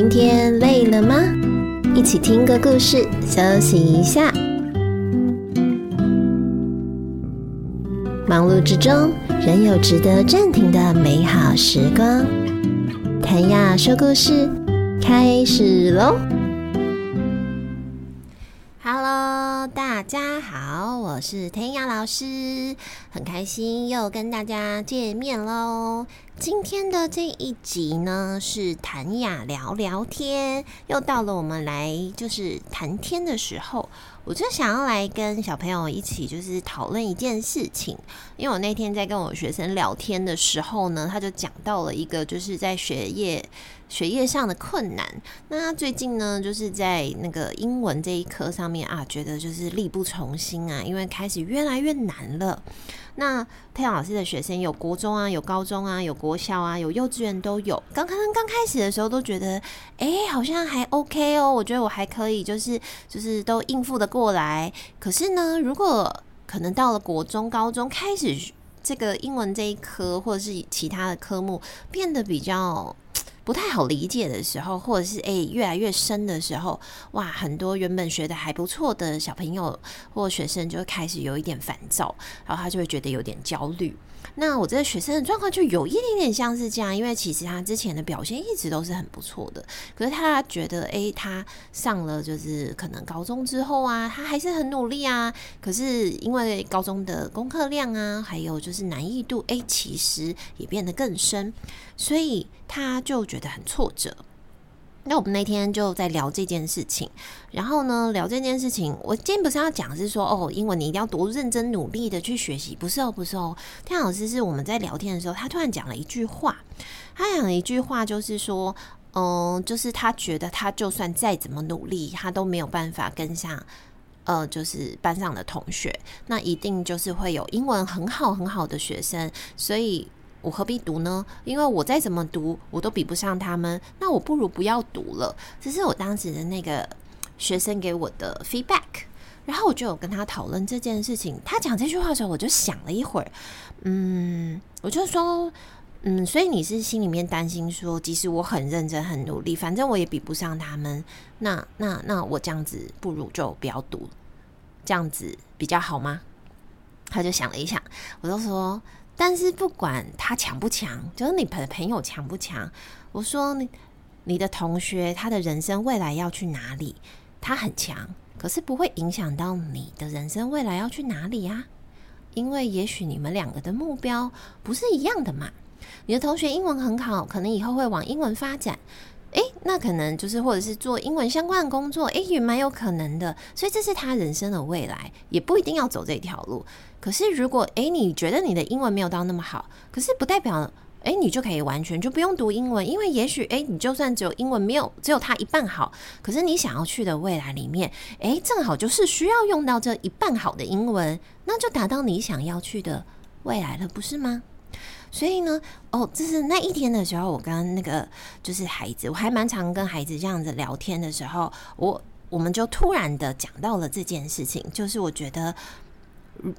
今天累了吗？一起听个故事，休息一下。忙碌之中，仍有值得暂停的美好时光。谭雅说故事，开始喽！Hello，大家好，我是谭雅老师，很开心又跟大家见面喽。今天的这一集呢，是弹雅聊聊天，又到了我们来就是谈天的时候。我就想要来跟小朋友一起就是讨论一件事情，因为我那天在跟我学生聊天的时候呢，他就讲到了一个就是在学业学业上的困难。那他最近呢，就是在那个英文这一科上面啊，觉得就是力不从心啊，因为开始越来越难了。那佩阳老师的学生有国中啊，有高中啊，有国校啊，有幼稚园都有。刚刚刚开始的时候都觉得，哎，好像还 OK 哦，我觉得我还可以，就是就是都应付的过来。可是呢，如果可能到了国中、高中，开始这个英文这一科或者是其他的科目变得比较。不太好理解的时候，或者是诶、越来越深的时候，哇，很多原本学的还不错的小朋友或学生就会开始有一点烦躁，然后他就会觉得有点焦虑。那我这个学生的状况就有一点点像是这样，因为其实他之前的表现一直都是很不错的，可是他觉得，诶、他上了就是可能高中之后啊，他还是很努力啊，可是因为高中的功课量啊，还有就是难易度，诶、其实也变得更深，所以他就觉得很挫折。那我们那天就在聊这件事情，然后呢，聊这件事情，我今天不是要讲是说哦，英文你一定要多认真努力的去学习，不是哦，不是哦。天老师是我们在聊天的时候，他突然讲了一句话，他讲了一句话，就是说，嗯，就是他觉得他就算再怎么努力，他都没有办法跟上，呃，就是班上的同学，那一定就是会有英文很好很好的学生，所以。我何必读呢？因为我再怎么读，我都比不上他们。那我不如不要读了。这是我当时的那个学生给我的 feedback。然后我就有跟他讨论这件事情。他讲这句话的时候，我就想了一会儿。嗯，我就说，嗯，所以你是心里面担心说，即使我很认真、很努力，反正我也比不上他们。那、那、那我这样子不如就不要读，这样子比较好吗？他就想了一想，我就说。但是不管他强不强，就是你的朋友强不强，我说你你的同学他的人生未来要去哪里，他很强，可是不会影响到你的人生未来要去哪里呀？因为也许你们两个的目标不是一样的嘛。你的同学英文很好，可能以后会往英文发展。诶，那可能就是或者是做英文相关的工作，诶，也蛮有可能的。所以这是他人生的未来，也不一定要走这条路。可是如果诶，你觉得你的英文没有到那么好，可是不代表诶，你就可以完全就不用读英文，因为也许诶，你就算只有英文没有只有他一半好，可是你想要去的未来里面，诶，正好就是需要用到这一半好的英文，那就达到你想要去的未来了，不是吗？所以呢，哦，就是那一天的时候，我跟那个就是孩子，我还蛮常跟孩子这样子聊天的时候，我我们就突然的讲到了这件事情，就是我觉得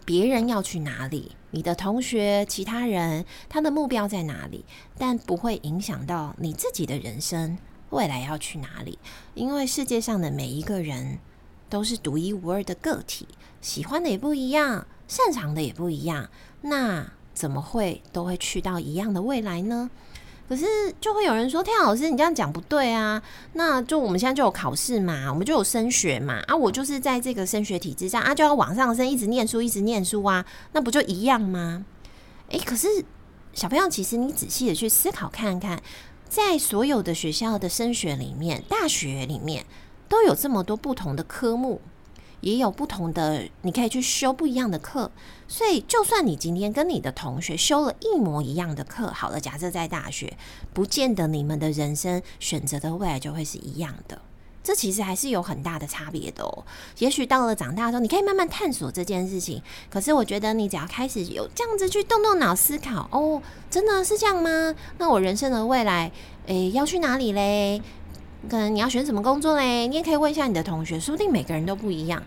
别人要去哪里，你的同学、其他人他的目标在哪里，但不会影响到你自己的人生未来要去哪里，因为世界上的每一个人都是独一无二的个体，喜欢的也不一样，擅长的也不一样，那。怎么会都会去到一样的未来呢？可是就会有人说：“天老师，你这样讲不对啊！那就我们现在就有考试嘛，我们就有升学嘛啊！我就是在这个升学体制下啊，就要往上升，一直念书，一直念书啊，那不就一样吗？诶，可是小朋友，其实你仔细的去思考看看，在所有的学校的升学里面，大学里面都有这么多不同的科目。”也有不同的，你可以去修不一样的课，所以就算你今天跟你的同学修了一模一样的课，好了，假设在大学，不见得你们的人生选择的未来就会是一样的，这其实还是有很大的差别的哦。也许到了长大之后，你可以慢慢探索这件事情，可是我觉得你只要开始有这样子去动动脑思考，哦，真的是这样吗？那我人生的未来，诶，要去哪里嘞？可能你要选什么工作嘞？你也可以问一下你的同学，说不定每个人都不一样。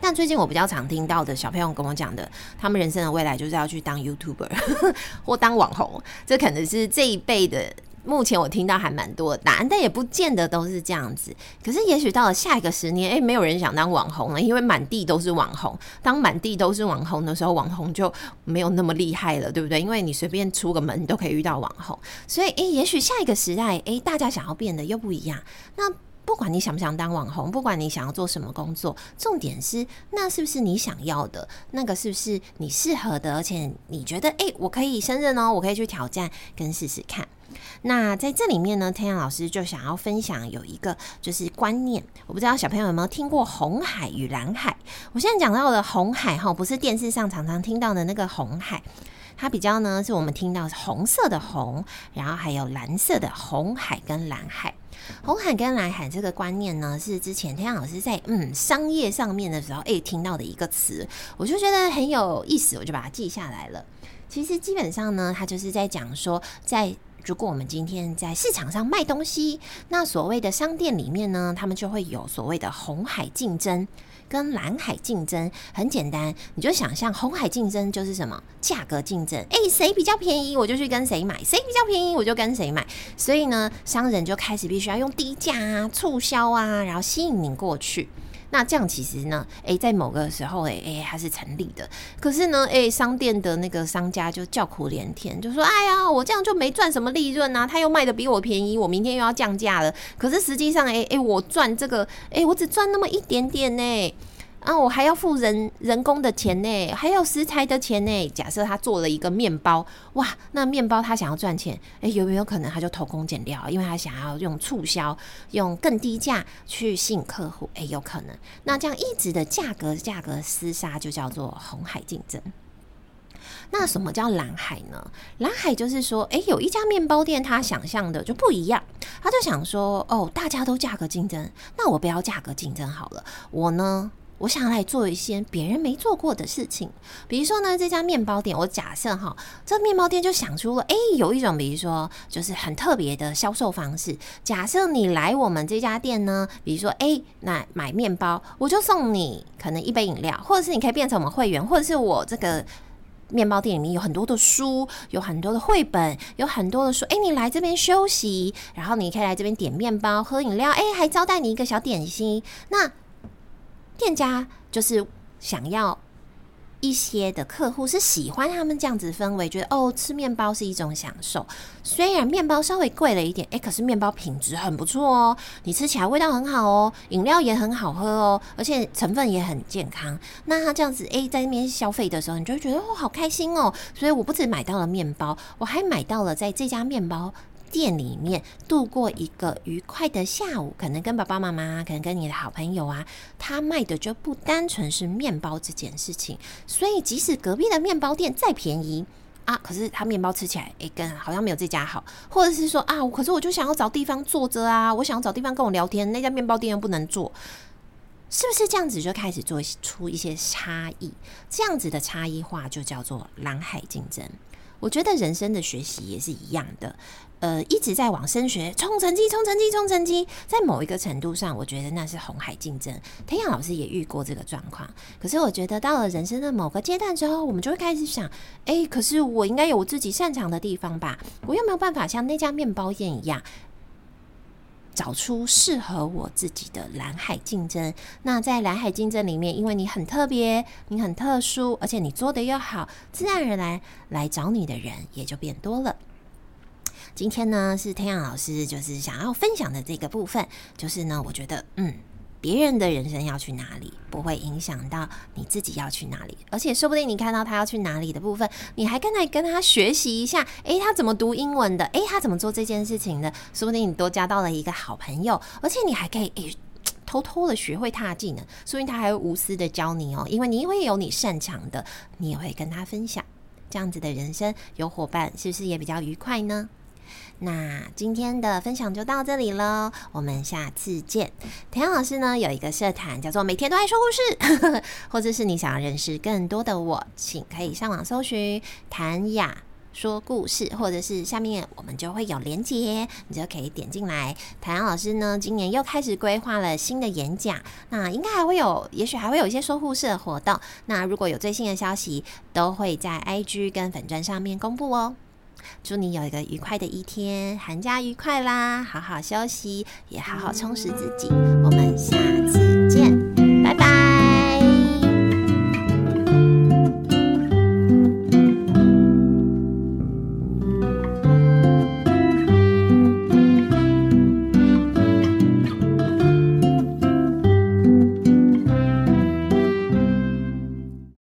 但最近我比较常听到的小朋友跟我讲的，他们人生的未来就是要去当 YouTuber 或当网红，这可能是这一辈的目前我听到还蛮多的答案，但也不见得都是这样子。可是也许到了下一个十年，诶、没有人想当网红了，因为满地都是网红。当满地都是网红的时候，网红就没有那么厉害了，对不对？因为你随便出个门，都可以遇到网红。所以，诶、也许下一个时代，诶、大家想要变得又不一样。那不管你想不想当网红，不管你想要做什么工作，重点是那是不是你想要的？那个是不是你适合的？而且你觉得，诶、我可以胜任哦，我可以去挑战跟试试看。那在这里面呢，天阳老师就想要分享有一个就是观念，我不知道小朋友有没有听过红海与蓝海。我现在讲到的红海哈，不是电视上常常听到的那个红海，它比较呢是我们听到是红色的红，然后还有蓝色的红海跟蓝海。红海跟蓝海这个观念呢，是之前天老师在嗯商业上面的时候诶、听到的一个词，我就觉得很有意思，我就把它记下来了。其实基本上呢，它就是在讲说在。如果我们今天在市场上卖东西，那所谓的商店里面呢，他们就会有所谓的红海竞争跟蓝海竞争。很简单，你就想象红海竞争就是什么？价格竞争。诶，谁比较便宜，我就去跟谁买；谁比较便宜，我就跟谁买。所以呢，商人就开始必须要用低价啊、促销啊，然后吸引你过去。那这样其实呢，诶、在某个时候，诶、欸，诶，它是成立的。可是呢，诶、商店的那个商家就叫苦连天，就说：“哎呀，我这样就没赚什么利润啊！他又卖的比我便宜，我明天又要降价了。可是实际上，诶、欸，诶、我赚这个，诶、我只赚那么一点点呢。”啊，我还要付人人工的钱呢，还有食材的钱呢。假设他做了一个面包，哇，那面包他想要赚钱，诶、有没有可能他就偷工减料？因为他想要用促销，用更低价去吸引客户，诶、有可能。那这样一直的价格价格厮杀，就叫做红海竞争。那什么叫蓝海呢？蓝海就是说，诶、有一家面包店，他想象的就不一样，他就想说，哦，大家都价格竞争，那我不要价格竞争好了，我呢？我想来做一些别人没做过的事情，比如说呢，这家面包店，我假设哈，这面包店就想出了，哎，有一种，比如说就是很特别的销售方式。假设你来我们这家店呢，比如说，哎，那买面包，我就送你可能一杯饮料，或者是你可以变成我们会员，或者是我这个面包店里面有很多的书，有很多的绘本，有很多的书，哎，你来这边休息，然后你可以来这边点面包、喝饮料，哎，还招待你一个小点心，那。店家就是想要一些的客户是喜欢他们这样子氛围，觉得哦，吃面包是一种享受。虽然面包稍微贵了一点，诶，可是面包品质很不错哦，你吃起来味道很好哦，饮料也很好喝哦，而且成分也很健康。那他这样子诶，在那边消费的时候，你就会觉得哦，好开心哦。所以我不止买到了面包，我还买到了在这家面包。店里面度过一个愉快的下午，可能跟爸爸妈妈，可能跟你的好朋友啊，他卖的就不单纯是面包这件事情。所以即使隔壁的面包店再便宜啊，可是他面包吃起来，诶，跟好像没有这家好。或者是说啊，可是我就想要找地方坐着啊，我想要找地方跟我聊天，那家面包店又不能坐，是不是这样子就开始做出一些差异？这样子的差异化就叫做蓝海竞争。我觉得人生的学习也是一样的，呃，一直在往升学、冲成绩、冲成绩、冲成绩，在某一个程度上，我觉得那是红海竞争。天雅老师也遇过这个状况，可是我觉得到了人生的某个阶段之后，我们就会开始想，诶，可是我应该有我自己擅长的地方吧？我又没有办法像那家面包店一样？找出适合我自己的蓝海竞争。那在蓝海竞争里面，因为你很特别，你很特殊，而且你做得又好，自然而然来找你的人也就变多了。今天呢，是天阳老师就是想要分享的这个部分，就是呢，我觉得嗯。别人的人生要去哪里，不会影响到你自己要去哪里。而且说不定你看到他要去哪里的部分，你还跟他跟他学习一下。诶，他怎么读英文的？诶，他怎么做这件事情的？说不定你多交到了一个好朋友，而且你还可以诶偷偷的学会他的技能。说不定他还会无私的教你哦，因为你会有你擅长的，你也会跟他分享。这样子的人生有伙伴，是不是也比较愉快呢？那今天的分享就到这里了，我们下次见。弹雅老师呢有一个社团叫做“每天都爱说故事”，或者是你想要认识更多的我，请可以上网搜寻“谭雅说故事”，或者是下面我们就会有连结，你就可以点进来。谭老师呢今年又开始规划了新的演讲，那应该还会有，也许还会有一些说故事的活动。那如果有最新的消息，都会在 IG 跟粉专上面公布哦。祝你有一个愉快的一天，寒假愉快啦！好好休息，也好好充实自己。我们下次。